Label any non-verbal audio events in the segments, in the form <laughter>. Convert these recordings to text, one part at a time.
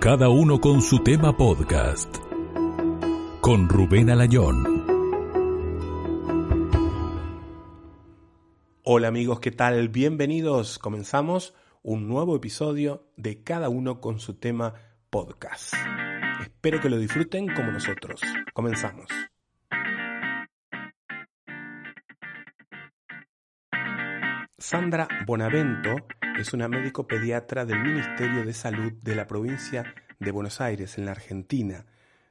Cada uno con su tema podcast. Con Rubén Alayón. Hola amigos, ¿qué tal? Bienvenidos. Comenzamos un nuevo episodio de Cada uno con su tema podcast. Espero que lo disfruten como nosotros. Comenzamos. Sandra Bonavento es una médico pediatra del Ministerio de Salud de la provincia de Buenos Aires, en la Argentina,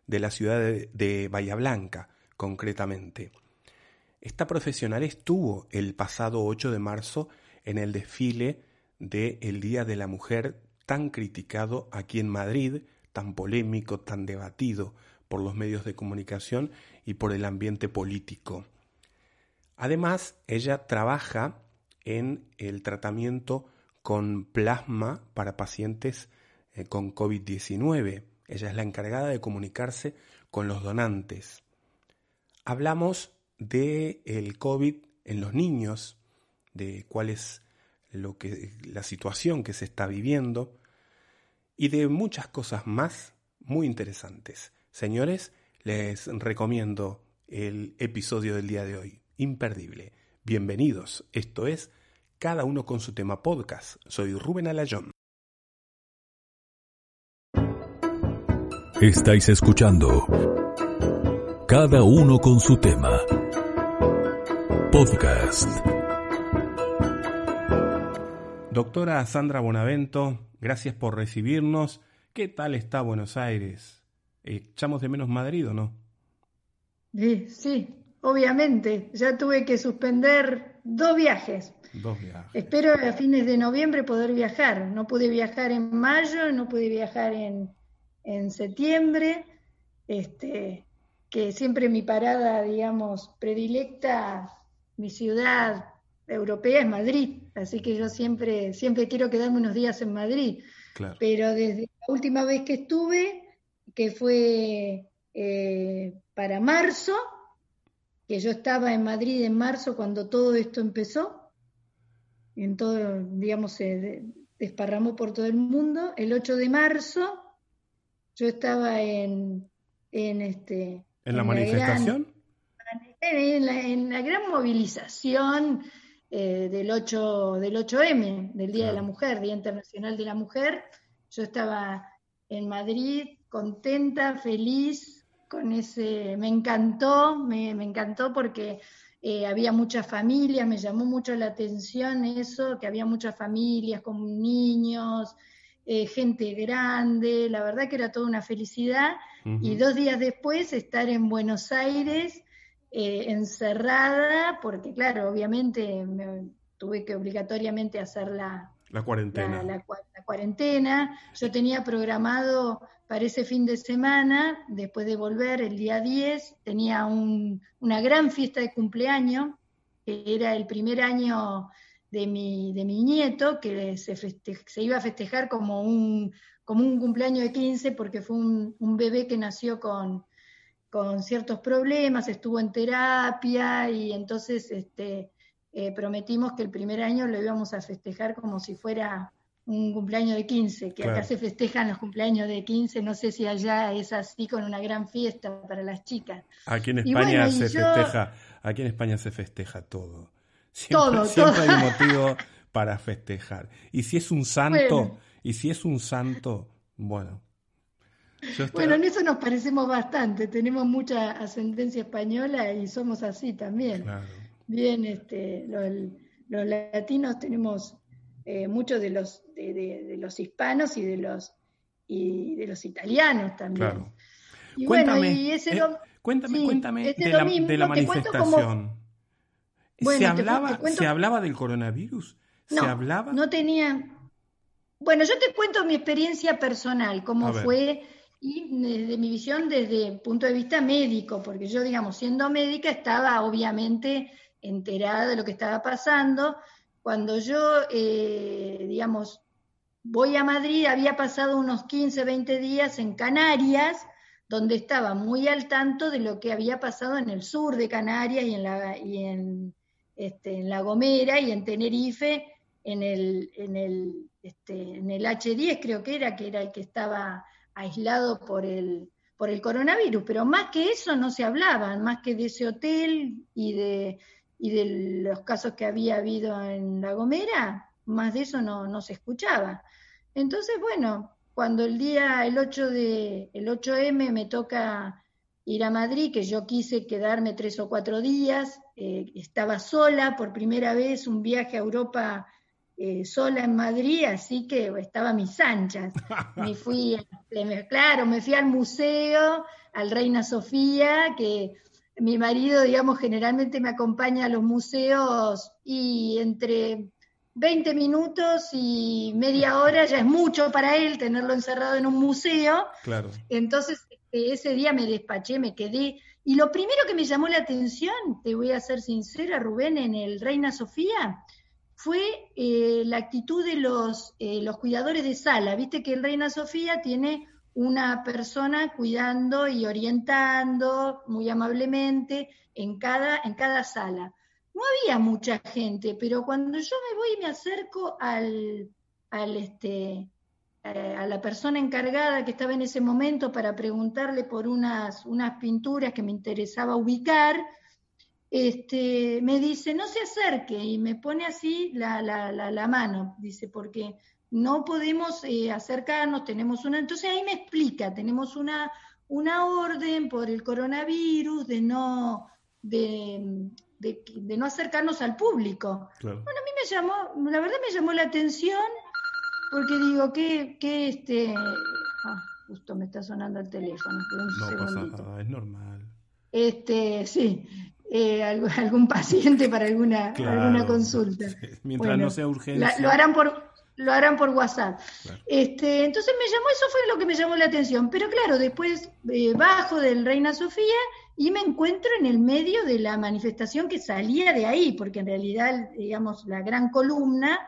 de la ciudad de, Bahía Blanca, concretamente. Esta profesional estuvo el pasado 8 de marzo en el desfile del Día de la Mujer tan criticado aquí en Madrid, tan polémico, tan debatido por los medios de comunicación y por el ambiente político. Además, ella trabaja en el tratamiento con plasma para pacientes eh, con COVID-19. Ella es la encargada de comunicarse con los donantes. Hablamos de el COVID en los niños, de cuál es lo que, la situación que se está viviendo y de muchas cosas más muy interesantes. Señores, les recomiendo el episodio del día de hoy, imperdible. Bienvenidos, esto es Cada uno con su tema podcast. Soy Rubén Alayón. Estáis escuchando Cada uno con su tema podcast. Doctora Sandra Bonavento, gracias por recibirnos. ¿Qué tal está Buenos Aires? ¿Echamos de menos Madrid o no? Sí, sí, obviamente. Ya tuve que suspender dos viajes. Dos viajes. Espero a fines de noviembre poder viajar. No pude viajar en mayo, no pude viajar en, en septiembre. Este, que siempre mi parada, digamos, predilecta, mi ciudad europea es Madrid, así que yo siempre, siempre quiero quedarme unos días en Madrid. Pero desde la última vez que estuve, que fue eh, para marzo, que yo estaba en Madrid en marzo cuando todo esto empezó, en todo, digamos, se desparramó por todo el mundo. El 8 de marzo yo estaba en, en este... ¿En la manifestación? en, la, gran movilización eh, del, 8, del 8M, del Día de la Mujer, Día Internacional de la Mujer. Yo estaba en Madrid contenta, feliz, con ese, me encantó, me, encantó porque eh, había muchas familias, me llamó mucho la atención eso, que había muchas familias con niños, eh, gente grande, la verdad que era toda una felicidad. Y dos días después estar en Buenos Aires eh, encerrada, porque claro, obviamente me, tuve que obligatoriamente hacer la, la cuarentena. La, cuarentena. Yo tenía programado para ese fin de semana, después de volver el día 10, tenía una gran fiesta de cumpleaños, que era el primer año de mi, nieto, que se, iba a festejar como un, cumpleaños de 15, porque fue un, bebé que nació con, con ciertos problemas, estuvo en terapia y entonces este, eh, prometimos que el primer año lo íbamos a festejar como si fuera un cumpleaños de 15, que acá se festejan los cumpleaños de 15, no sé si allá es así con una gran fiesta para las chicas. Aquí en España se festeja, aquí en España se festeja todo. Siempre, siempre hay <laughs> motivo para festejar. Y si es un santo, y si es un santo, bueno, bueno, en eso nos parecemos bastante, tenemos mucha ascendencia española y somos así también. Bien, este, los, latinos tenemos eh, muchos de los, de, los hispanos y de los, y de los italianos también. Y cuéntame, bueno, y ese eh, cuéntame, cuéntame de, la, de, la, manifestación. ¿Se, hablaba, ¿Se hablaba del coronavirus? ¿Se hablaba? No tenía. Bueno, yo te cuento mi experiencia personal, cómo fue y desde mi visión desde el punto de vista médico, porque yo, digamos, siendo médica, estaba obviamente enterada de lo que estaba pasando. Cuando yo, eh, digamos, voy a Madrid, había pasado unos 15, 20 días en Canarias, donde estaba muy al tanto de lo que había pasado en el sur de Canarias y en La, este, en la Gomera y en Tenerife, en el, en el este, en el H10 creo que era, que era el que estaba aislado por el, por el coronavirus, pero más que eso no se hablaba, más que de ese hotel y de, y de los casos que había habido en La Gomera, más de eso no se escuchaba. Entonces, bueno, cuando el día, el 8 de, el 8M me toca ir a Madrid, que yo quise quedarme tres o cuatro días, eh, estaba sola por primera vez, un viaje a Europa eh, sola en Madrid, así que estaba a mis anchas. <laughs> Me fui, claro, me fui al museo, al Reina Sofía, que mi marido, digamos, generalmente me acompaña a los museos y entre 20 minutos y media hora ya es mucho para él tenerlo encerrado en un museo. Claro. Entonces ese día me despaché, me quedé. Y lo primero que me llamó la atención, te voy a ser sincera, Rubén, en el Reina Sofía, fue eh, la actitud de los, eh, los cuidadores de sala. Viste que el Reina Sofía tiene una persona cuidando y orientando muy amablemente en cada, en cada sala. No había mucha gente, pero cuando yo me voy y me acerco al, al este, eh, a la persona encargada que estaba en ese momento para preguntarle por unas, unas pinturas que me interesaba ubicar, este, me dice, no se acerque, y me pone así la, la, la, mano, dice, porque no podemos eh, acercarnos, tenemos una, entonces ahí me explica, tenemos una, una orden por el coronavirus de no, de, de, no acercarnos al público. Bueno, a mí me llamó, la verdad me llamó la atención porque digo, que, que este... Ah, justo me está sonando el teléfono. no pasa nada, es normal. Este, sí, eh, <laughs> algún, paciente para alguna, alguna consulta. Mientras no sea urgente. lo harán por lo harán por WhatsApp. Este, entonces me llamó, eso fue lo que me llamó la atención. Pero claro, después eh, bajo del Reina Sofía y me encuentro en el medio de la manifestación que salía de ahí, porque en realidad, digamos, la gran columna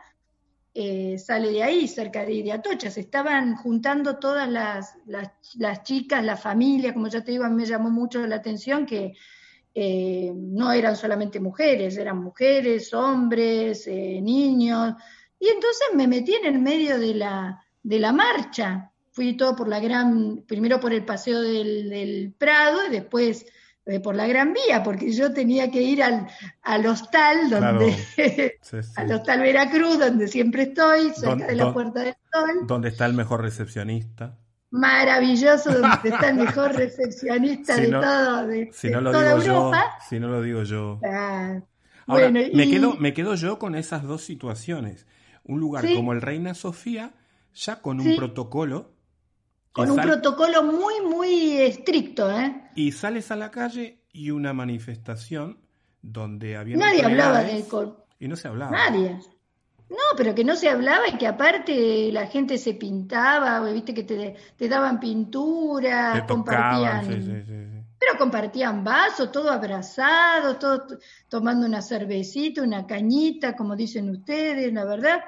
eh, sale de ahí, cerca de, Atocha. Se estaban juntando todas las, las, chicas, la familia, como ya te digo, a mí me llamó mucho la atención que eh, no eran solamente mujeres, eran mujeres, hombres, eh, niños. Y entonces me metí en el medio de la, de la marcha. Fui todo por la gran, primero por el paseo del, del Prado y después por la Gran Vía, porque yo tenía que ir al, al hostal, donde, <laughs> al hostal Veracruz, donde siempre estoy, cerca de la Puerta del Sol. Donde está el mejor recepcionista. Maravilloso, donde <laughs> está el mejor recepcionista de todo, de, si no lo toda digo Europa. Yo, si no lo digo yo. Ahora, me, quedo, me quedo yo con esas dos situaciones. Un lugar como el Reina Sofía, ya con un protocolo con un protocolo muy, muy estricto, ¿eh? Y sales a la calle y una manifestación donde había... Nadie hablaba de... Y no se hablaba. Nadie. No, pero que no se hablaba y que aparte la gente se pintaba, viste que te, te daban pintura, compartían... Sí, sí, sí, pero compartían vasos, todo abrazado, todo tomando una cervecita, una cañita, como dicen ustedes, la verdad.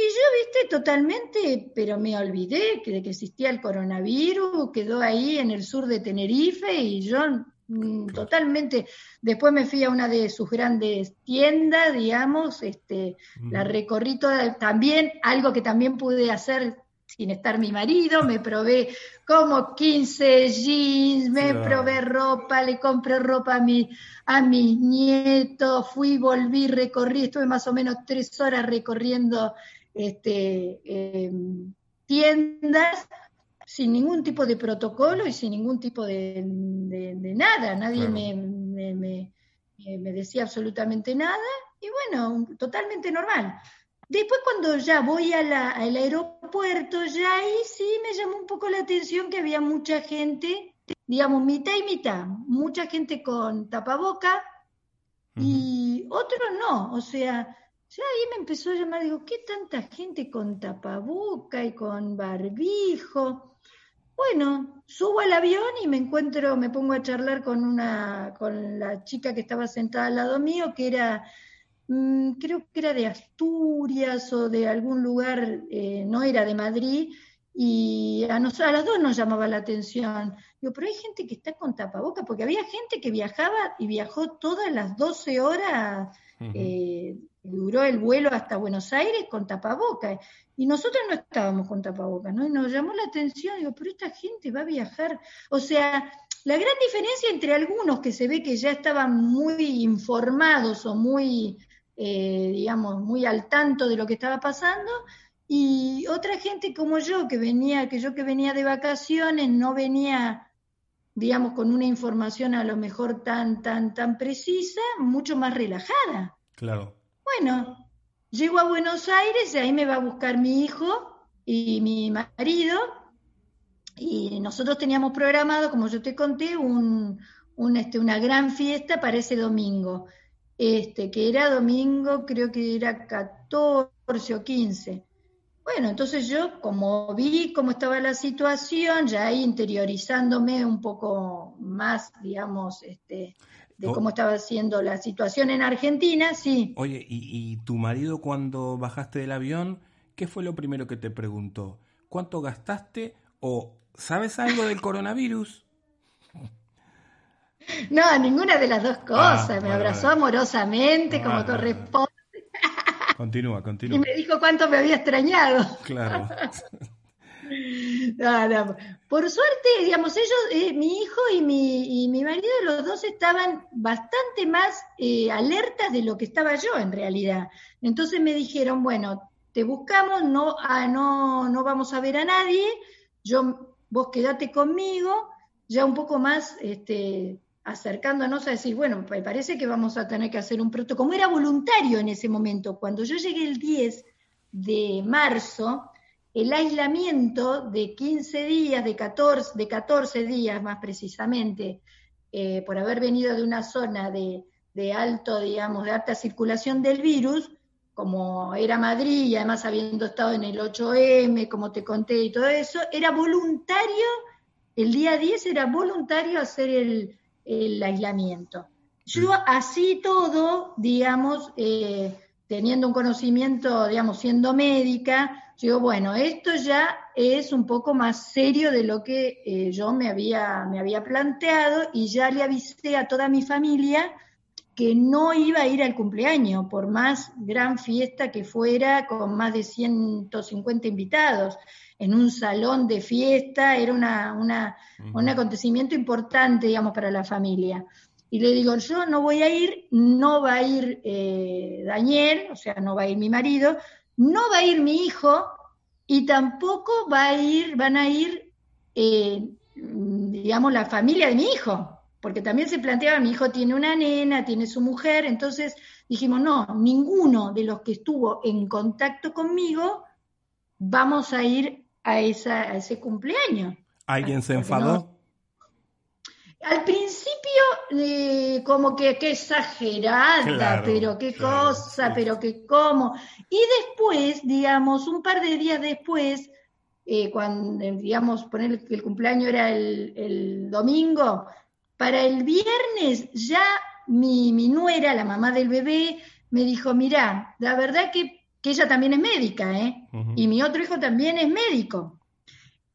Y yo, viste, totalmente, pero me olvidé que de que existía el coronavirus, quedó ahí en el sur de Tenerife y yo mm, totalmente, después me fui a una de sus grandes tiendas, digamos, este, la recorrí toda, también, algo que también pude hacer sin estar mi marido, me probé como 15 jeans, me probé ropa, le compré ropa a, mi, a mis nietos, fui, volví, recorrí, estuve más o menos tres horas recorriendo este, em, tiendas sin ningún tipo de protocolo y sin ningún tipo de, nada. Nadie me, me, decía absolutamente nada y bueno, totalmente normal. Después cuando ya voy a al aeropuerto, ya ahí sí me llamó un poco la atención que había mucha gente, digamos, mitad y mitad, mucha gente con tapaboca y otros no, o sea, ya ahí me empezó a llamar, digo, ¿qué tanta gente con tapaboca y con barbijo? Bueno, subo al avión y me encuentro, me pongo a charlar con una, con la chica que estaba sentada al lado mío, que era, mm, creo que era de Asturias o de algún lugar, eh, no era de Madrid, y a, nosotros, a las dos nos llamaba la atención. Digo, pero hay gente que está con tapaboca, porque había gente que viajaba y viajó todas las 12 horas duró el vuelo hasta Buenos Aires con tapabocas. Y nosotros no estábamos con tapabocas, ¿no? Y nos llamó la atención, digo, pero esta gente va a viajar. O sea, la gran diferencia entre algunos que se ve que ya estaban muy informados o muy, eh, digamos, muy al tanto de lo que estaba pasando, y otra gente como yo, que venía, que yo que venía de vacaciones, no venía, digamos, con una información a lo mejor tan, tan, tan precisa, mucho más relajada. Claro. Bueno, Llego a Buenos Aires y ahí me va a buscar mi hijo y mi marido. Y nosotros teníamos programado, como yo te conté, un, este, una gran fiesta para ese domingo. Este, que era domingo, creo que era 14 o 15. Bueno, entonces yo, como vi cómo estaba la situación, ya ahí interiorizándome un poco más, digamos, este, de cómo estaba siendo la situación en Argentina, sí. Oye, ¿y, tu marido cuando bajaste del avión, qué fue lo primero que te preguntó? ¿Cuánto gastaste o sabes algo del coronavirus? <laughs> No, ninguna de las dos ah, cosas. me abrazó amorosamente, como corresponde. Continúa, continúa. <laughs> Y me dijo cuánto me había extrañado. Claro. <laughs> Por suerte, digamos, ellos, eh, mi hijo y mi, marido, los dos estaban bastante más eh, alertas de lo que estaba yo en realidad. Entonces me dijeron, bueno, te buscamos, no, ah, no, no vamos a ver a nadie, yo, vos quedate conmigo, ya un poco más este, acercándonos a decir, bueno, me parece que vamos a tener que hacer un protocolo. Como era voluntario en ese momento, cuando yo llegué el 10 de marzo, el aislamiento de 15 días, de 14, de 14 días más precisamente, eh, por haber venido de una zona de, alto, digamos, de alta circulación del virus, como era Madrid y además habiendo estado en el 8M, como te conté y todo eso, era voluntario, el día 10 era voluntario hacer el, aislamiento. Yo así todo, digamos, eh, teniendo un conocimiento, digamos, siendo médica, digo, bueno, esto ya es un poco más serio de lo que eh, yo me había, me había planteado y ya le avisé a toda mi familia que no iba a ir al cumpleaños, por más gran fiesta que fuera, con más de 150 invitados, en un salón de fiesta, era una, una, un acontecimiento importante, digamos, para la familia. Y le digo, yo no voy a ir, no va a ir eh, Daniel, o sea, no va a ir mi marido, no va a ir mi hijo y tampoco va a ir, van a ir, eh, digamos, la familia de mi hijo, porque también se planteaba, mi hijo tiene una nena, tiene su mujer, entonces dijimos, no, ninguno de los que estuvo en contacto conmigo vamos a ir a, esa, a ese cumpleaños. ¿Alguien se enfadó? Al principio, eh, como que qué exagerada, pero qué cosa, pero qué cómo. Y después, digamos, un par de días después, eh, cuando, digamos, poner que el cumpleaños era el, domingo, para el viernes ya mi, mi, nuera, la mamá del bebé, me dijo, mira, la verdad que, ella también es médica, ¿eh? Y mi otro hijo también es médico.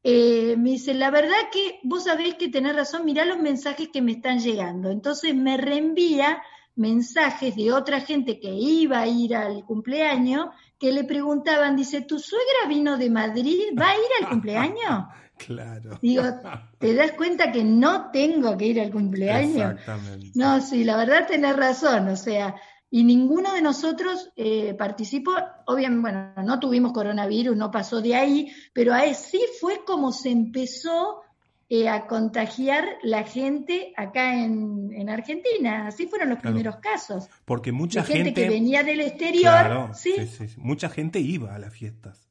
Eh, me dice, la verdad que vos sabés que tenés razón, mirá los mensajes que me están llegando. Entonces me reenvía mensajes de otra gente que iba a ir al cumpleaños, que le preguntaban, dice, ¿tu suegra vino de Madrid? ¿Va a ir al cumpleaños? <laughs> Claro. Digo, ¿te das cuenta que no tengo que ir al cumpleaños? Exactamente. No, sí, la verdad tenés razón, o sea, y ninguno de nosotros eh, participó, obviamente, bueno, no tuvimos coronavirus, no pasó de ahí, pero ahí sí fue como se empezó eh, a contagiar la gente acá en, Argentina, así fueron los primeros casos. Porque mucha gente, gente, que venía del exterior, ¿sí? Sí, sí, mucha gente iba a las fiestas.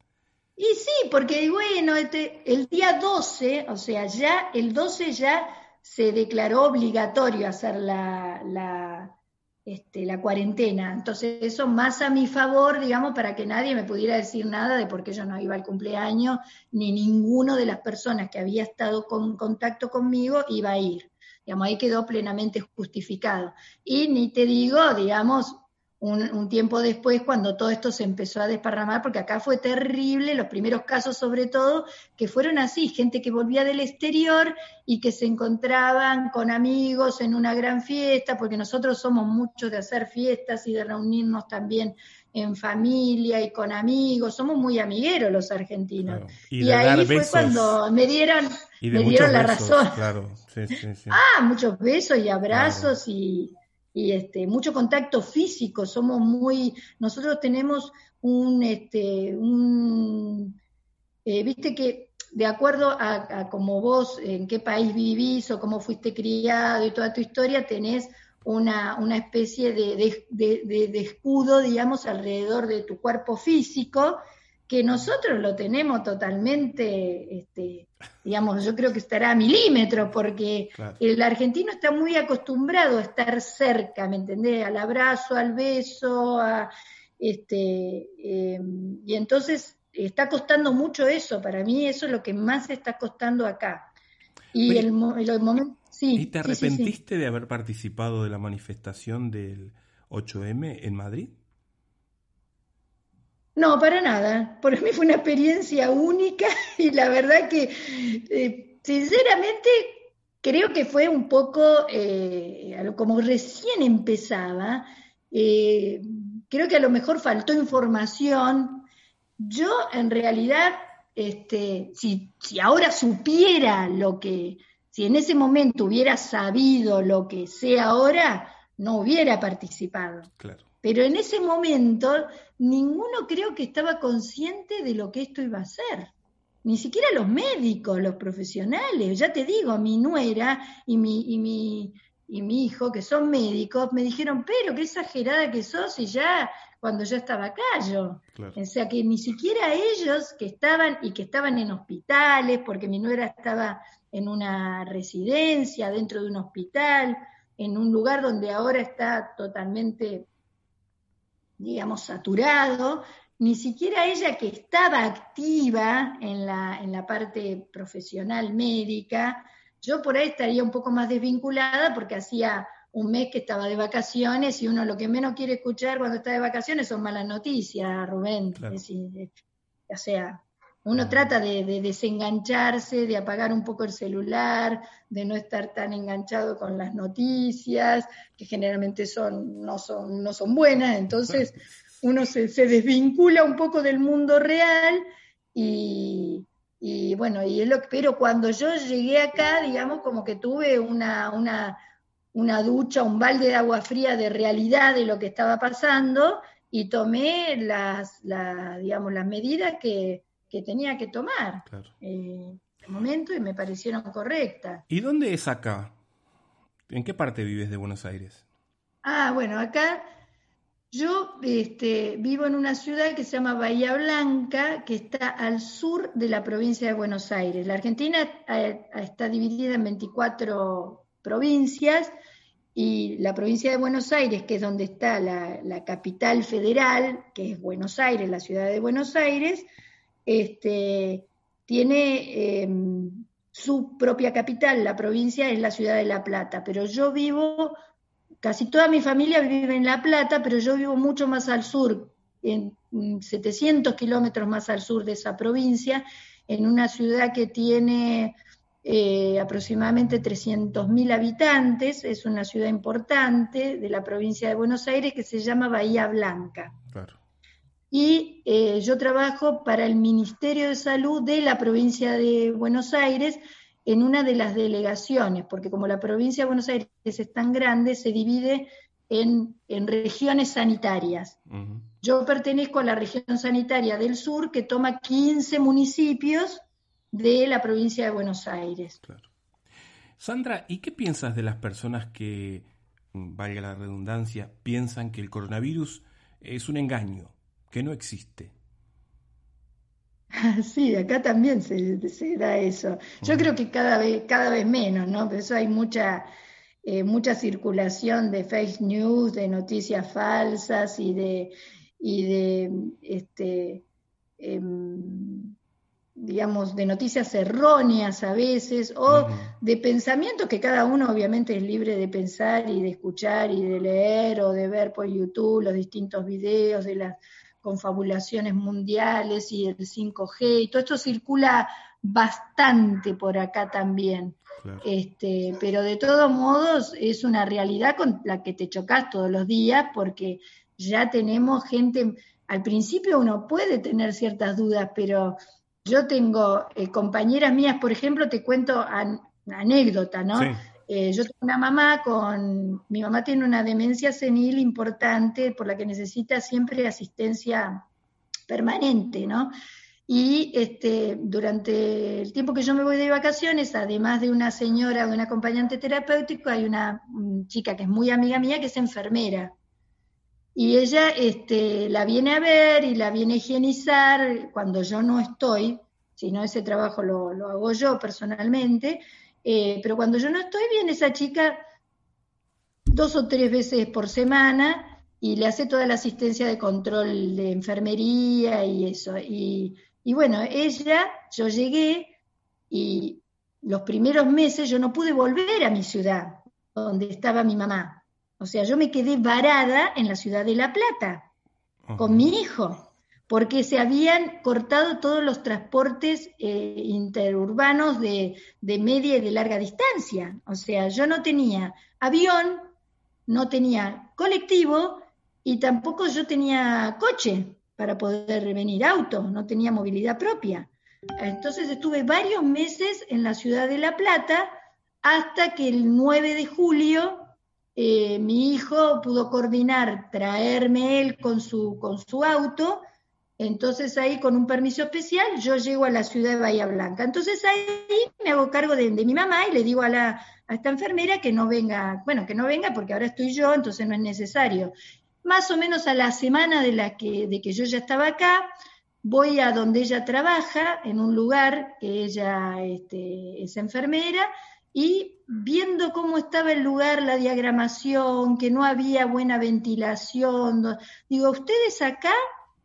Y sí, porque bueno, este, el día 12, o sea, ya el 12 ya se declaró obligatorio hacer la, la este, la cuarentena. Entonces, eso más a mi favor, digamos, para que nadie me pudiera decir nada de por qué yo no iba al cumpleaños, ni ninguno de las personas que había estado con contacto conmigo iba a ir. Digamos, ahí quedó plenamente justificado. Y ni te digo, digamos, un, tiempo después cuando todo esto se empezó a desparramar, porque acá fue terrible, los primeros casos sobre todo, que fueron así, gente que volvía del exterior y que se encontraban con amigos en una gran fiesta, porque nosotros somos muchos de hacer fiestas y de reunirnos también en familia y con amigos, somos muy amigueros los argentinos. Y, ahí fue cuando me dieron, me dieron la razón. Ah, muchos besos y abrazos y y este, mucho contacto físico, somos muy, nosotros tenemos un, este, un eh, viste que de acuerdo a, a como vos, en qué país vivís o cómo fuiste criado y toda tu historia, tenés una, una especie de, de, escudo, digamos, alrededor de tu cuerpo físico, que nosotros lo tenemos totalmente, este, digamos, yo creo que estará a milímetros, porque el argentino está muy acostumbrado a estar cerca, ¿me entendés? Al abrazo, al beso, a, este, em, y entonces está costando mucho eso, para mí eso es lo que más está costando acá. Y el, momento... Sí, ¿Y te arrepentiste de haber participado de la manifestación del 8M en Madrid? No, para nada. Por mí fue una experiencia única <laughs> y la verdad que, eh, sinceramente, creo que fue un poco, eh, como recién empezaba, eh, creo que a lo mejor faltó información. Yo, en realidad, este, si, si ahora supiera lo que, si en ese momento hubiera sabido lo que sé ahora, no hubiera participado. Claro. Pero en ese momento ninguno creo que estaba consciente de lo que esto iba a ser. Ni siquiera los médicos, los profesionales. Ya te digo, mi nuera y mi, y mi, y mi hijo, que son médicos, me dijeron, pero qué exagerada que sos y ya cuando yo estaba acá yo. O sea que ni siquiera ellos que estaban y que estaban en hospitales, porque mi nuera estaba en una residencia, dentro de un hospital, en un lugar donde ahora está totalmente digamos, saturado, ni siquiera ella que estaba activa en la, en la parte profesional médica, yo por ahí estaría un poco más desvinculada porque hacía un mes que estaba de vacaciones y uno lo que menos quiere escuchar cuando está de vacaciones son malas noticias, Rubén. o sea, uno trata de, desengancharse, de apagar un poco el celular, de no estar tan enganchado con las noticias, que generalmente son, no, son, no son buenas, entonces uno se, desvincula un poco del mundo real y, bueno, y es lo pero cuando yo llegué acá, digamos, como que tuve una, una, una ducha, un balde de agua fría de realidad de lo que estaba pasando y tomé las, digamos, las medidas que que tenía que tomar en eh, momento y me parecieron correctas. ¿Y dónde es acá? ¿En qué parte vives de Buenos Aires? Ah, bueno, acá yo este, vivo en una ciudad que se llama Bahía Blanca, que está al sur de la provincia de Buenos Aires. La Argentina eh, está dividida en 24 provincias y la provincia de Buenos Aires, que es donde está la, la capital federal, que es Buenos Aires, la ciudad de Buenos Aires, este, tiene em, su propia capital, la provincia es la ciudad de La Plata, pero yo vivo, casi toda mi familia vive en La Plata, pero yo vivo mucho más al sur, en 700 kilómetros más al sur de esa provincia, en una ciudad que tiene eh, aproximadamente 300.000 habitantes, es una ciudad importante de la provincia de Buenos Aires que se llama Bahía Blanca. Claro y eh, yo trabajo para el Ministerio de Salud de la provincia de Buenos Aires en una de las delegaciones, porque como la provincia de Buenos Aires es tan grande, se divide en, regiones sanitarias. Yo pertenezco a la región sanitaria del sur, que toma 15 municipios de la provincia de Buenos Aires. Sandra, ¿y qué piensas de las personas que, valga la redundancia, piensan que el coronavirus es un engaño? Que no existe. <laughs> Sí, acá también se, da eso. Yo creo que cada vez, cada vez menos, ¿no? Por eso hay mucha, eh, mucha circulación de fake news, de noticias falsas y de, y de este, em, digamos, de noticias erróneas a veces, o de pensamientos que cada uno obviamente es libre de pensar y de escuchar y de leer o de ver por YouTube los distintos videos de las confabulaciones mundiales y el 5G, y todo esto circula bastante por acá también. Este, pero de todos modos es una realidad con la que te chocas todos los días porque ya tenemos gente, al principio uno puede tener ciertas dudas, pero yo tengo eh, compañeras mías, por ejemplo, te cuento una anécdota, ¿no? Eh, yo tengo una mamá con, mi mamá tiene una demencia senil importante por la que necesita siempre asistencia permanente, ¿no? Y este, durante el tiempo que yo me voy de vacaciones, además de una señora, de un acompañante terapéutico, hay una chica que es muy amiga mía, que es enfermera. Y ella este, la viene a ver y la viene a higienizar cuando yo no estoy, si no ese trabajo lo, hago yo personalmente, eh, pero cuando yo no estoy, viene esa chica dos o tres veces por semana y le hace toda la asistencia de control de enfermería y eso. Y, y bueno, ella, yo llegué y los primeros meses yo no pude volver a mi ciudad, donde estaba mi mamá. O sea, yo me quedé varada en la ciudad de La Plata con mi hijo, porque se habían cortado todos los transportes eh, interurbanos de, media y de larga distancia. O sea, yo no tenía avión, no tenía colectivo y tampoco yo tenía coche para poder venir, auto, no tenía movilidad propia. Entonces estuve varios meses en la ciudad de La Plata hasta que el 9 de julio eh, mi hijo pudo coordinar traerme él con su, con su auto, entonces ahí con un permiso especial yo llego a la ciudad de Bahía Blanca. Entonces ahí me hago cargo de, mi mamá y le digo a, la, a esta enfermera que no venga, bueno, que no venga porque ahora estoy yo, entonces no es necesario. Más o menos a la semana de, la que, de que yo ya estaba acá, voy a donde ella trabaja, en un lugar que ella este, es enfermera, y viendo cómo estaba el lugar, la diagramación, que no había buena ventilación, digo, ustedes acá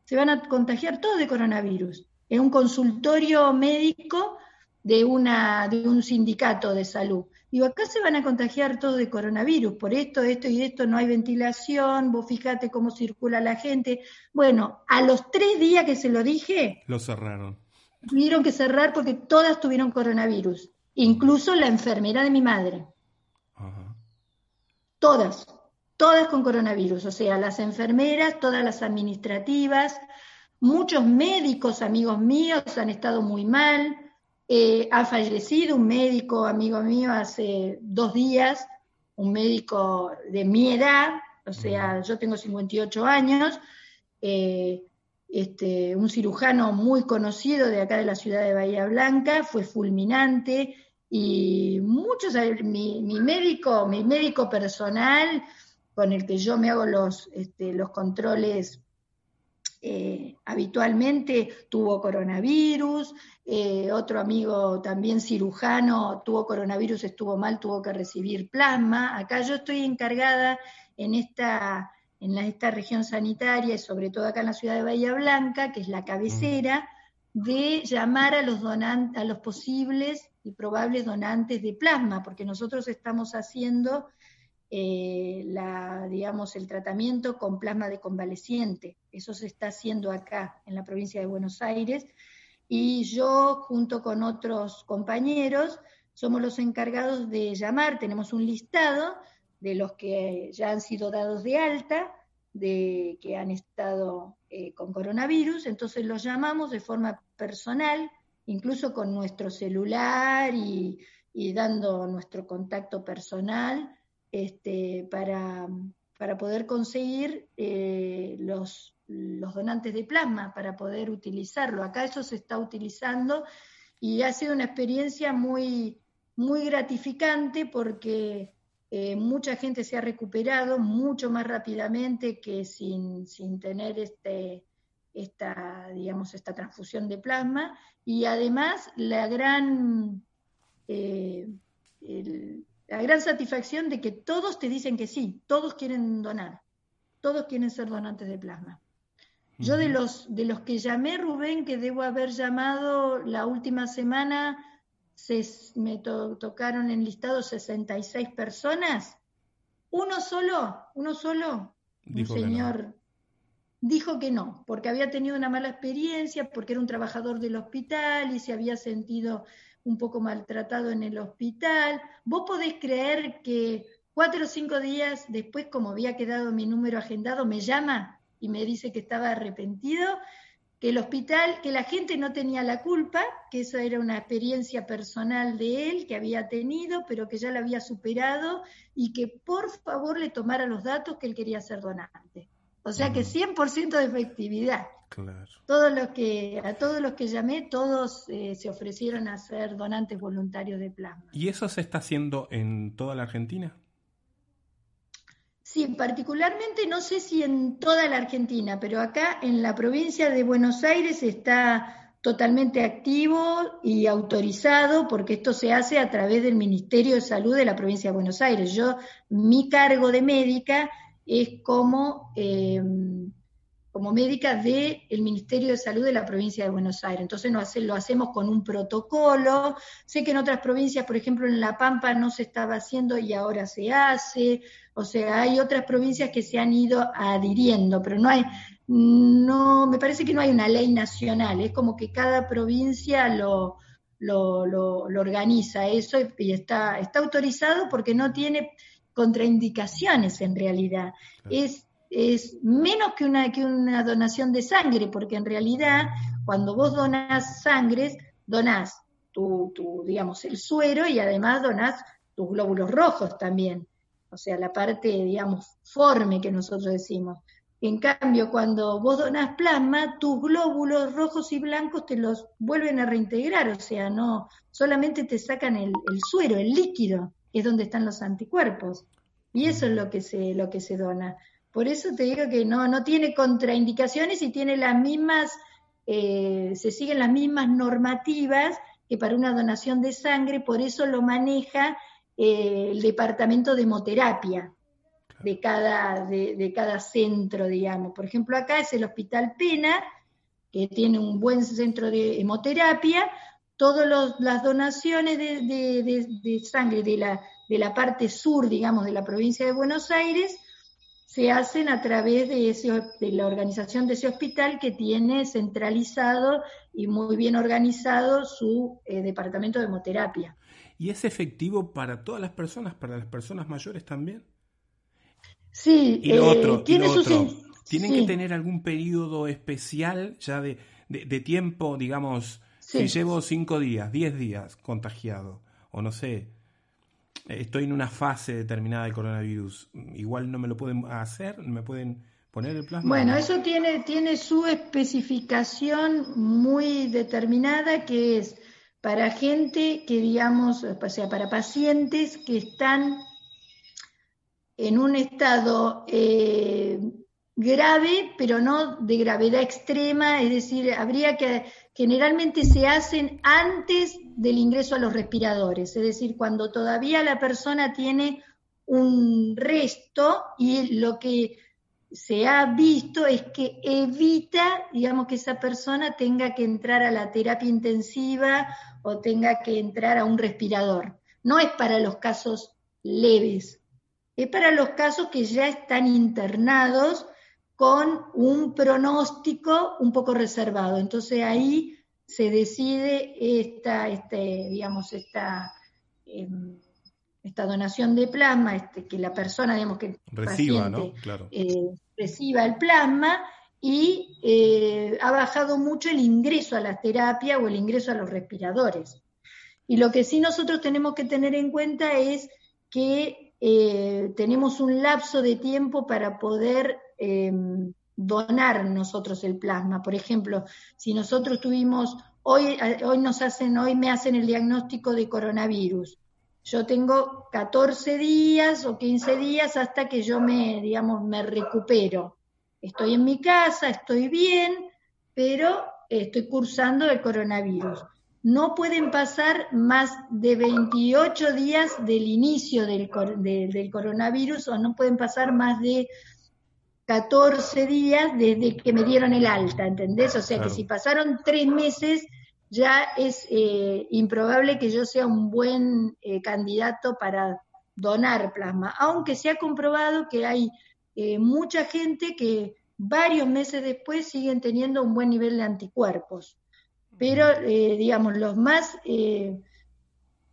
se van a contagiar todos de coronavirus. Es un consultorio médico de, una, de un sindicato de salud. Digo, acá se van a contagiar todos de coronavirus, por esto, esto y esto, no hay ventilación, vos fíjate cómo circula la gente. Bueno, a los tres días que se lo dije... Lo cerraron. Tuvieron que cerrar porque todas tuvieron coronavirus incluso la enfermera de mi madre. Todas, todas con coronavirus, o sea, las enfermeras, todas las administrativas, muchos médicos amigos míos han estado muy mal, eh, ha fallecido un médico amigo mío hace dos días, un médico de mi edad, o sea, yo tengo 58 años, eh, este, un cirujano muy conocido de acá de la ciudad de Bahía Blanca, fue fulminante, y muchos, mi, mi, médico, mi médico personal, con el que yo me hago los, este, los controles eh, habitualmente, tuvo coronavirus, eh, otro amigo también cirujano tuvo coronavirus, estuvo mal, tuvo que recibir plasma. Acá yo estoy encargada en esta, en esta región sanitaria, y sobre todo acá en la ciudad de Bahía Blanca, que es la cabecera, de llamar a los a los posibles y probables donantes de plasma, porque nosotros estamos haciendo eh, el tratamiento con plasma de convaleciente. Eso se está haciendo acá en la provincia de Buenos Aires. Y yo, junto con otros compañeros, somos los encargados de llamar, tenemos un listado de los que ya han sido dados de alta, de que han estado eh, con coronavirus, entonces los llamamos de forma personal incluso con nuestro celular y, dando nuestro contacto personal este, para, poder conseguir eh, los, los donantes de plasma, para poder utilizarlo. Acá eso se está utilizando y ha sido una experiencia muy, muy gratificante porque eh, mucha gente se ha recuperado mucho más rápidamente que sin, sin tener este, esta, digamos, esta transfusión de plasma y además la gran, eh, la gran satisfacción de que todos te dicen que sí, todos quieren donar, todos quieren ser donantes de plasma. Yo de los, de los que llamé, Rubén, que debo haber llamado la última semana, se, me tocaron en listado 66 personas. Uno solo, uno solo, un señor dijo que no, porque había tenido una mala experiencia, porque era un trabajador del hospital y se había sentido un poco maltratado en el hospital. ¿Vos podés creer que cuatro o cinco días después, como había quedado mi número agendado, me llama y me dice que estaba arrepentido? que el hospital, que la gente no tenía la culpa, que eso era una experiencia personal de él que había tenido, pero que ya la había superado y que por favor le tomara los datos que él quería ser donante. O sea que 100% de efectividad. Claro. Todos los que, a todos los que llamé, todos eh, se ofrecieron a ser donantes voluntarios de plasma. ¿Y eso se está haciendo en toda la Argentina? Sí, particularmente no sé si en toda la Argentina, pero acá en la provincia de Buenos Aires está totalmente activo y autorizado porque esto se hace a través del Ministerio de Salud de la provincia de Buenos Aires. Yo, mi cargo de médica es como, eh, como médica del Ministerio de Salud de la provincia de Buenos Aires. Entonces lo, hace, lo hacemos con un protocolo. Sé que en otras provincias, por ejemplo en La Pampa, no se estaba haciendo y ahora se hace. O sea, hay otras provincias que se han ido adhiriendo, pero no hay, no, me parece que no hay una ley nacional. Es como que cada provincia lo, lo, lo, organiza eso y, está, está autorizado porque no tiene contraindicaciones en realidad. Es, es menos que una, que una donación de sangre, porque en realidad cuando vos donás sangre, donás tu, tu, digamos, el suero y además donás tus glóbulos rojos también, o sea, la parte, digamos, forme que nosotros decimos. En cambio, cuando vos donás plasma, tus glóbulos rojos y blancos te los vuelven a reintegrar, o sea, no solamente te sacan el, el suero, el líquido, es donde están los anticuerpos. Y eso es lo que se, lo que se dona. Por eso te digo que no, no tiene contraindicaciones y tiene las mismas, eh, se siguen las mismas normativas que para una donación de sangre, por eso lo maneja eh, el departamento de hemoterapia de cada, de, de, cada centro, digamos. Por ejemplo, acá es el Hospital Pena, que tiene un buen centro de hemoterapia, todas las donaciones de, sangre de la, de la parte sur, digamos, de la provincia de Buenos Aires, se hacen a través de, ese, de la organización de ese hospital que tiene centralizado y muy bien organizado su eh, departamento de hemoterapia. ¿Y es efectivo para todas las personas, para las personas mayores también? Sí, y lo otro, tiene ¿tienen que tener algún periodo especial ya de, de tiempo, digamos, si llevo cinco días, diez días contagiado, o no sé, estoy en una fase determinada de coronavirus, igual no me lo pueden hacer, me pueden poner el plasma. Bueno, eso tiene, tiene su especificación muy determinada que es para gente que digamos, o sea, para pacientes que están en un estado eh, grave, pero no de gravedad extrema, es decir, habría que generalmente se hacen antes del ingreso a los respiradores, es decir, cuando todavía la persona tiene un resto y lo que se ha visto es que evita, digamos, que esa persona tenga que entrar a la terapia intensiva o tenga que entrar a un respirador. No es para los casos leves, es para los casos que ya están internados con un pronóstico un poco reservado. Entonces ahí se decide esta, este, digamos, esta, em, esta donación de plasma, este, que la persona, digamos, que reciba, ¿no? Claro. Eh, reciba el plasma y eh, ha bajado mucho el ingreso a la terapia o el ingreso a los respiradores. Y lo que sí nosotros tenemos que tener en cuenta es que eh, tenemos un lapso de tiempo para poder Em, donar nosotros el plasma. Por ejemplo, si nosotros tuvimos, hoy, hoy nos hacen, hoy me hacen el diagnóstico de coronavirus. Yo tengo 14 días o 15 días hasta que yo me, digamos, me recupero. Estoy en mi casa, estoy bien, pero estoy cursando el coronavirus. No pueden pasar más de 28 días del inicio del coronavirus o no pueden pasar más de 14 días desde que me dieron el alta, ¿entendés? O sea que si pasaron tres meses, ya es eh, improbable que yo sea un buen eh, candidato para donar plasma, aunque se ha comprobado que hay eh, mucha gente que varios meses después siguen teniendo un buen nivel de anticuerpos. Pero, digamos, los más,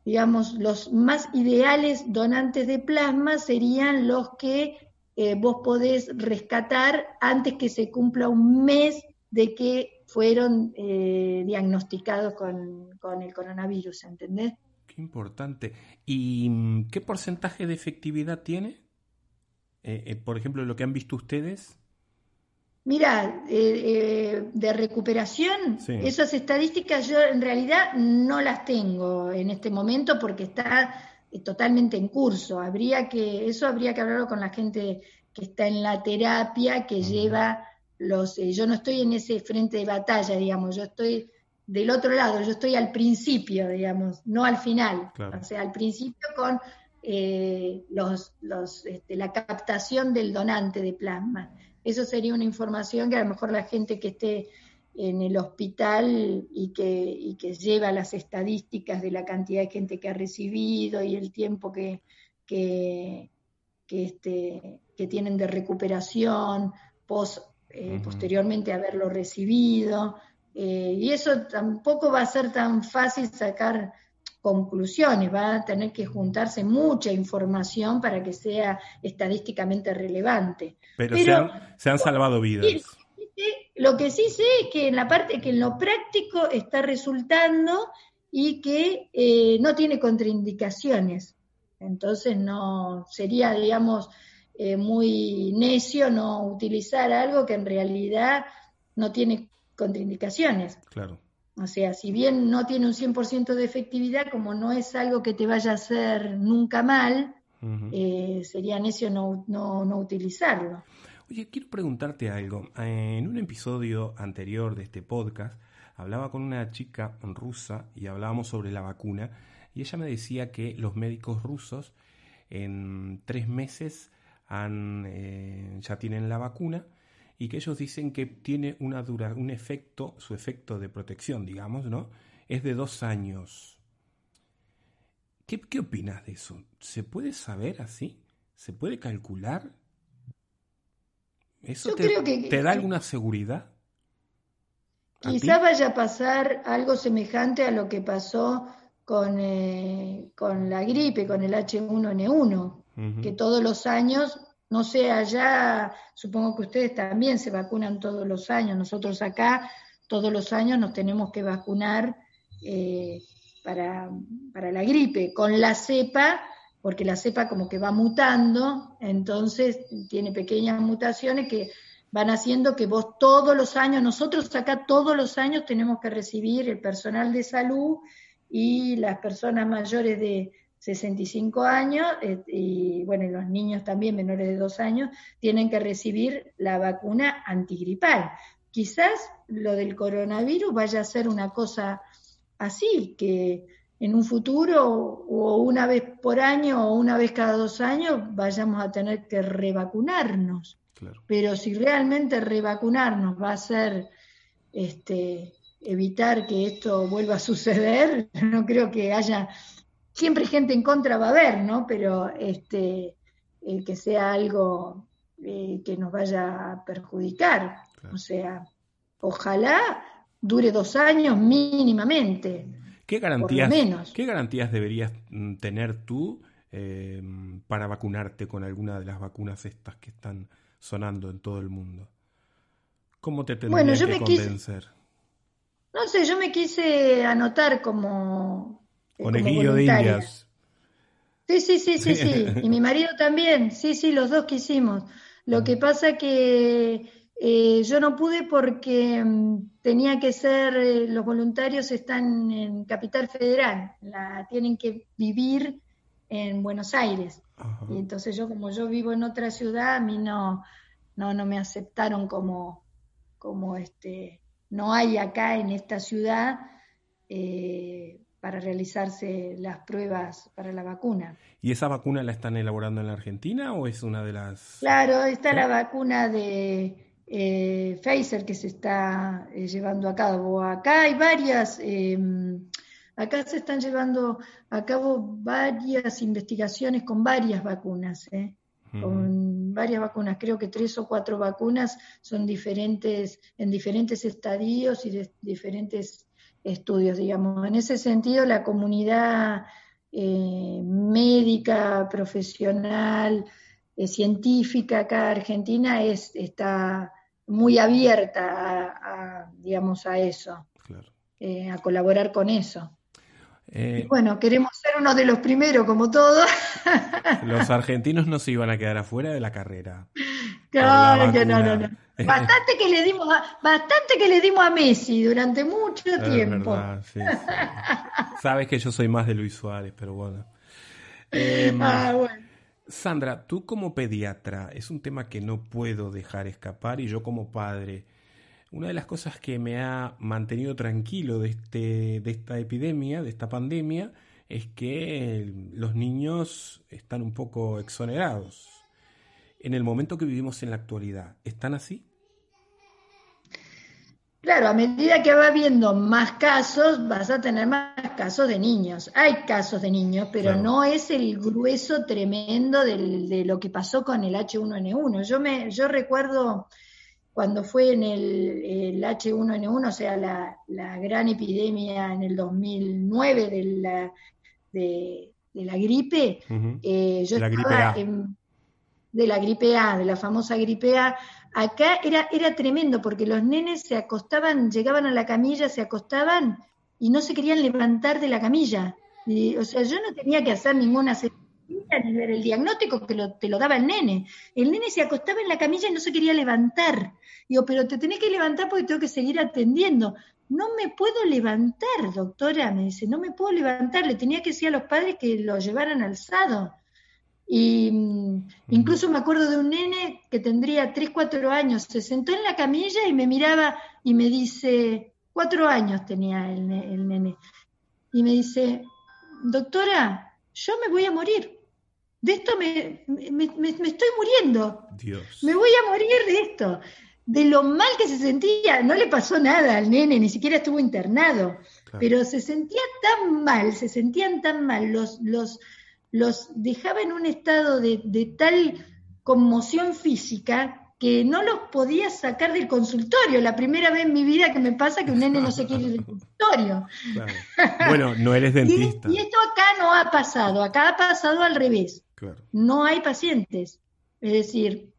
digamos, los más ideales donantes de plasma serían los que eh, vos podés rescatar antes que se cumpla un mes de que fueron eh, diagnosticados con, el coronavirus, ¿entendés? Qué importante. ¿Y mm, qué porcentaje de efectividad tiene? Eh, por ejemplo, lo que han visto ustedes. Mira, de recuperación, esas estadísticas yo en realidad no las tengo en este momento porque está totalmente en curso. Habría que, eso habría que hablarlo con la gente que está en la terapia, que lleva los, eh, yo no estoy en ese frente de batalla, digamos, yo estoy del otro lado, yo estoy al principio, digamos, no al final, o sea, al principio con eh, los, los, este, la captación del donante de plasma. Eso sería una información que a lo mejor la gente que esté en el hospital y que, y que lleva las estadísticas de la cantidad de gente que ha recibido y el tiempo que, que, que, este, que tienen de recuperación post, eh, posteriormente haberlo recibido. Eh, y eso tampoco va a ser tan fácil sacar conclusiones, va a tener que juntarse mucha información para que sea estadísticamente relevante. Pero, se, han, se, han, salvado vidas. Lo que sí sé es que en la parte que en lo práctico está resultando y que eh, no tiene contraindicaciones. Entonces no sería, digamos, eh, muy necio no utilizar algo que en realidad no tiene contraindicaciones. Claro. O sea, si bien no tiene un 100% de efectividad, como no es algo que te vaya a hacer nunca mal, eh, sería necio no, no, no utilizarlo. Oye, quiero preguntarte algo. En un episodio anterior de este podcast, hablaba con una chica rusa y hablábamos sobre la vacuna y ella me decía que los médicos rusos en tres meses han, eh, ya tienen la vacuna y que ellos dicen que tiene una dura, un efecto, su efecto de protección, digamos, ¿no? Es de dos años. ¿Qué, qué opinas de eso? ¿Se puede saber así? ¿Se puede calcular? ¿Eso te, da alguna seguridad? Quizá vaya a pasar algo semejante a lo que pasó con, eh, con la gripe, con el H1N1, que todos los años, no sé, allá, supongo que ustedes también se vacunan todos los años, nosotros acá todos los años nos tenemos que vacunar eh, para, para la gripe, con la cepa porque la cepa como que va mutando, entonces tiene pequeñas mutaciones que van haciendo que vos todos los años, nosotros acá todos los años tenemos que recibir el personal de salud y las personas mayores de 65 años, eh, y bueno, los niños también menores de 2 años, tienen que recibir la vacuna antigripal. Quizás lo del coronavirus vaya a ser una cosa así, que en un futuro o una vez por año o una vez cada dos años vayamos a tener que revacunarnos. Pero si realmente revacunarnos va a ser este, evitar que esto vuelva a suceder, <laughs> no creo que haya, siempre gente en contra va a haber, ¿no? Pero este, eh, que sea algo eh, que nos vaya a perjudicar. O sea, ojalá dure dos años mínimamente ¿Qué garantías, ¿qué garantías deberías mm, tener tú em, para vacunarte con alguna de las vacunas estas que están sonando en todo el mundo? ¿Cómo te tendrías que convencer? no sé, yo me quise anotar como. Eh, Conejillo de Indias. Sí, sí, sí, sí, <laughs> sí. Y mi marido también. Sí, sí, los dos quisimos. Lo que pasa que eh, yo no pude porque mm, tenía que ser, eh, los voluntarios están en Capital Federal, la, tienen que vivir en Buenos Aires. Y entonces yo, como yo vivo en otra ciudad, a mí no, no, no me aceptaron como, como este, no hay acá en esta ciudad eh, para realizarse las pruebas para la vacuna. ¿Y esa vacuna la están elaborando en la Argentina o es una de las...? Claro, está la vacuna de eh, Pfizer que se está eh, llevando a cabo. Acá hay varias, em, acá se están llevando a cabo varias investigaciones con varias vacunas, ¿eh? con varias vacunas, creo que tres o cuatro vacunas son diferentes, en diferentes estadios y de diferentes estudios, digamos. En ese sentido, la comunidad médica, profesional, eh, científica acá en Argentina es, está muy abierta a, digamos, a eso, eh, a colaborar con eso. bueno, queremos ser uno de los primeros, como todos. <laughs> los argentinos no se iban a quedar afuera de la carrera. Claro, no, no, no. Bastante que le dimos a, bastante que le dimos a Messi durante mucho tiempo. Sabes que yo soy más de Luis Suárez, pero bueno. <laughs> Em, ah, Sandra, tú como pediatra, es un tema que no puedo dejar escapar y yo como padre, una de las cosas que me ha mantenido tranquilo de, este, de esta epidemia, de esta pandemia, es que los niños están un poco exonerados en el momento que vivimos en la actualidad, ¿están así? Claro, a medida que va habiendo más casos, vas a tener más casos de niños. Hay casos de niños, pero no es el grueso tremendo de lo que pasó con el H1N1. Yo, me, yo recuerdo cuando fue en el, H1N1, o sea, la, gran epidemia en el 2009 de la, de, la gripe, eh, yo estaba en de la gripe A, de la famosa gripe A, acá era, era tremendo porque los nenes se acostaban, llegaban a la camilla, se acostaban y no se querían levantar de la camilla. o sea, yo no tenía que hacer ninguna ni ver el diagnóstico que te lo daba el nene. El nene se acostaba en la camilla y no se quería levantar. Digo, pero te tenés que levantar porque tengo que seguir atendiendo. No me puedo levantar, doctora, me dice, no me puedo levantar. Le tenía que decir a los padres que lo llevaran alzado. Y incluso me acuerdo de un nene que tendría 3, 4 años, se sentó en la camilla y me miraba y me dice, 4 años tenía el, nene, y me dice, doctora, yo me voy a morir. De esto me, me, estoy muriendo. Dios. Me voy a morir de esto. De lo mal que se sentía, no le pasó nada al nene, ni siquiera estuvo internado, pero se sentía tan mal, se sentían tan mal los, los, los dejaba en un estado de, tal conmoción física que no los podía sacar del consultorio. La primera vez en mi vida que me pasa que un nene no se quiere ir del <laughs> consultorio. Bueno, no eres <laughs> dentista. y, esto acá no ha pasado, acá ha pasado al revés. No hay pacientes. Es decir,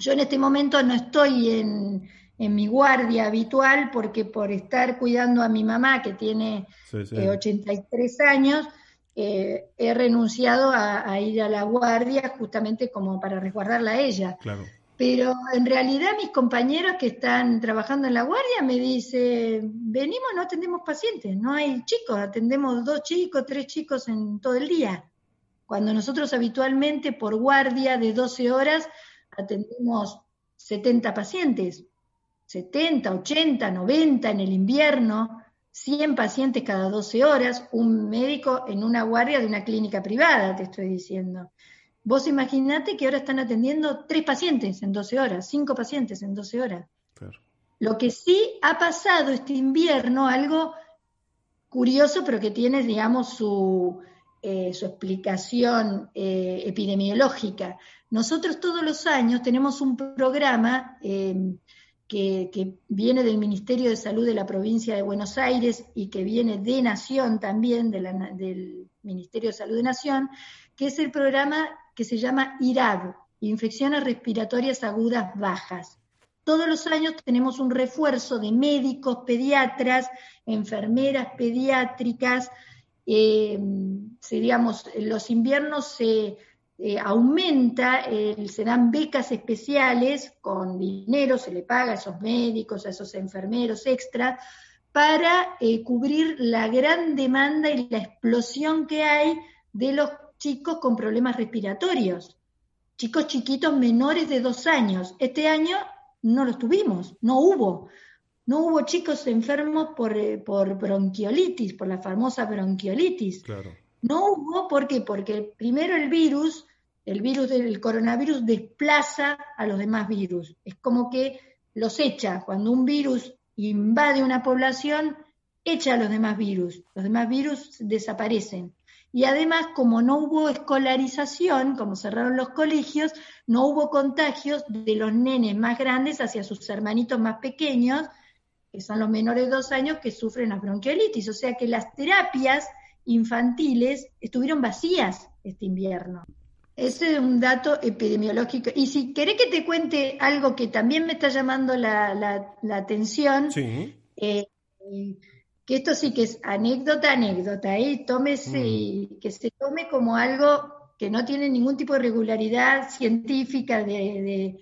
yo en este momento no estoy en, mi guardia habitual porque por estar cuidando a mi mamá que tiene 83 eh, años, eh, he renunciado a, ir a la guardia justamente como para resguardarla a ella. Pero en realidad mis compañeros que están trabajando en la guardia me dicen, venimos, no atendemos pacientes, no hay chicos, atendemos dos chicos, tres chicos en todo el día. Cuando nosotros habitualmente por guardia de 12 horas atendemos 70 pacientes, 70, 80, 90 en el invierno, 100 pacientes cada 12 horas, un médico en una guardia de una clínica privada, te estoy diciendo. Vos imaginate que ahora están atendiendo tres pacientes en 12 horas, cinco pacientes en 12 horas. Lo que sí ha pasado este invierno, algo curioso, pero que tiene, digamos, su, eh, su explicación eh, epidemiológica. Nosotros todos los años tenemos un programa eh, que, viene del Ministerio de Salud de la provincia de Buenos Aires y que viene de Nación también, del Ministerio de Salud de Nación, que es el programa que se llama IRAB, Infecciones Respiratorias Agudas Bajas. Todos los años tenemos un refuerzo de médicos, pediatras, enfermeras pediátricas. Eh, seríamos, los inviernos se eh, aumenta, se dan becas especiales con dinero, se le paga a esos médicos, a esos enfermeros extra, para eh, cubrir la gran demanda y la explosión que hay de los chicos con problemas respiratorios, chicos chiquitos menores de dos años. Este año no los tuvimos, no hubo, no hubo chicos enfermos por, eh, por bronquiolitis, por la famosa bronquiolitis. Claro. No hubo, ¿por qué? Porque primero el virus, el virus del coronavirus desplaza a los demás virus. Es como que los echa. Cuando un virus invade una población, echa a los demás virus. Los demás virus desaparecen. Y además, como no hubo escolarización, como cerraron los colegios, no hubo contagios de los nenes más grandes hacia sus hermanitos más pequeños, que son los menores de dos años que sufren la bronquiolitis. O sea que las terapias infantiles estuvieron vacías este invierno. Ese es un dato epidemiológico. Y si querés que te cuente algo que también me está llamando la, atención, sí. eh, que esto sí que es anécdota, anécdota, ¿eh? Tómese, mm. que se tome como algo que no tiene ningún tipo de regularidad científica, de,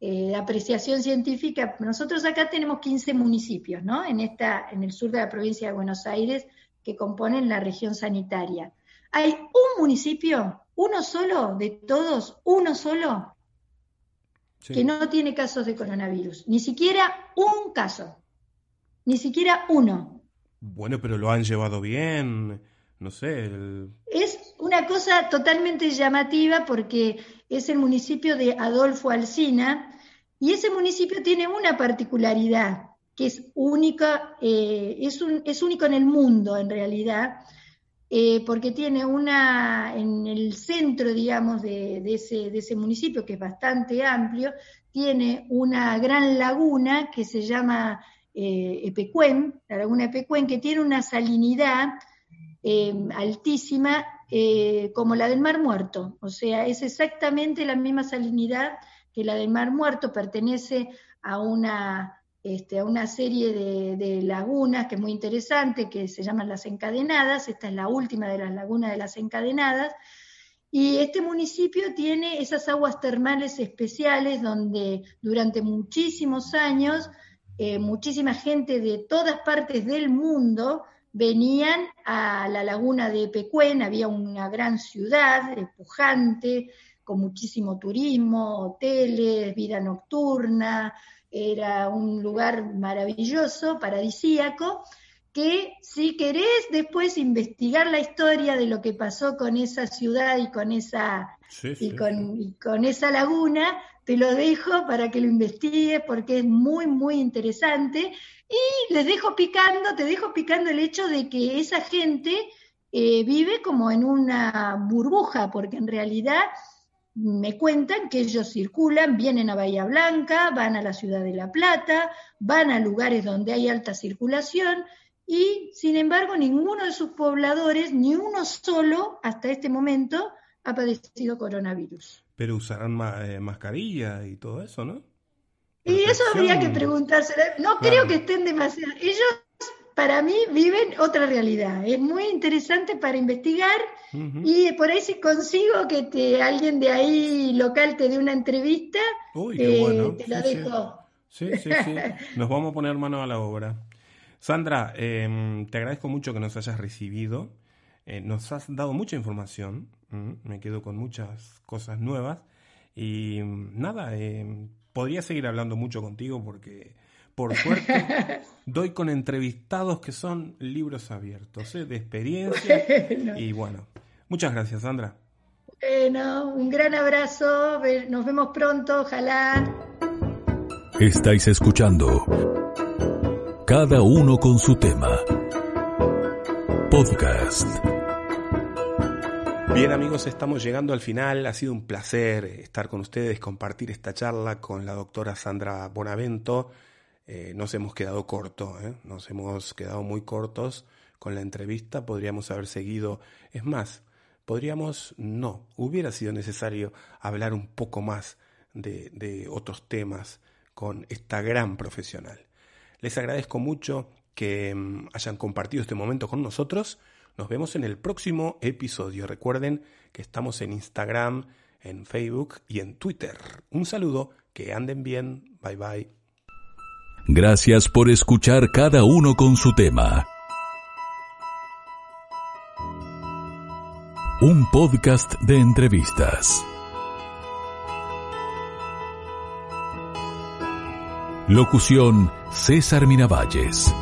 eh, apreciación científica. Nosotros acá tenemos 15 municipios, ¿no? En, esta, en el sur de la provincia de Buenos Aires que componen la región sanitaria. Hay un municipio, uno solo de todos, uno solo, que no tiene casos de coronavirus. Ni siquiera un caso. Ni siquiera uno. Bueno, pero lo han llevado bien, no sé. Es una cosa totalmente llamativa porque es el municipio de Adolfo Alsina y ese municipio tiene una particularidad que es única, eh, es, un, es único en el mundo en realidad, eh, porque tiene una, en el centro, digamos, de, ese, de ese municipio, que es bastante amplio, tiene una gran laguna que se llama eh, la laguna Epecuén, que tiene una salinidad altísima como la del Mar Muerto. O sea, es exactamente la misma salinidad que la del Mar Muerto, pertenece a una, este, a una serie de, lagunas que es muy interesante, que se llaman las encadenadas. Esta es la última de las lagunas de las encadenadas. Y este municipio tiene esas aguas termales especiales donde durante muchísimos años eh, muchísima gente de todas partes del mundo venían a la laguna de Pecuén, había una gran ciudad pujante, con muchísimo turismo, hoteles, vida nocturna, era un lugar maravilloso, paradisíaco, que si querés después investigar la historia de lo que pasó con esa ciudad y con esa, y con esa laguna, te lo dejo para que lo investigues porque es muy, muy interesante. Y les dejo picando, te dejo picando el hecho de que esa gente eh, vive como en una burbuja, porque en realidad me cuentan que ellos circulan, vienen a Bahía Blanca, van a la ciudad de La Plata, van a lugares donde hay alta circulación y, sin embargo, ninguno de sus pobladores, ni uno solo, hasta este momento, ha padecido coronavirus. Pero usarán eh, mascarilla y todo eso, ¿no? Y eso habría que preguntarse. No creo que estén demasiado. Ellos, para mí, viven otra realidad. Es muy interesante para investigar y por ahí si consigo que te, alguien de ahí local te dé una entrevista, eh, te la dejo. Sí. sí, sí, <laughs> Nos vamos a poner mano a la obra. Sandra, em, te agradezco mucho que nos hayas recibido. Eh, nos has dado mucha información. me quedo con muchas cosas nuevas. Y nada, em, podría seguir hablando mucho contigo porque, por suerte, doy con entrevistados que son libros abiertos, ¿eh? de experiencia. Y bueno, muchas gracias, Sandra. Bueno, un gran abrazo. Nos vemos pronto, ojalá. Estáis escuchando Cada uno con su tema. Podcast. Bien amigos, estamos llegando al final. Ha sido un placer estar con ustedes, compartir esta charla con la doctora Sandra Bonavento. Eh, nos hemos quedado cortos, ¿eh? nos hemos quedado muy cortos con la entrevista. Podríamos haber seguido, es más, podríamos, no, hubiera sido necesario hablar un poco más de, otros temas con esta gran profesional. Les agradezco mucho que mm, hayan compartido este momento con nosotros. Nos vemos en el próximo episodio. Recuerden que estamos en Instagram, en Facebook y en Twitter. Un saludo, que anden bien. Bye bye. Gracias por escuchar cada uno con su tema. Un podcast de entrevistas. Locución César Miravalles.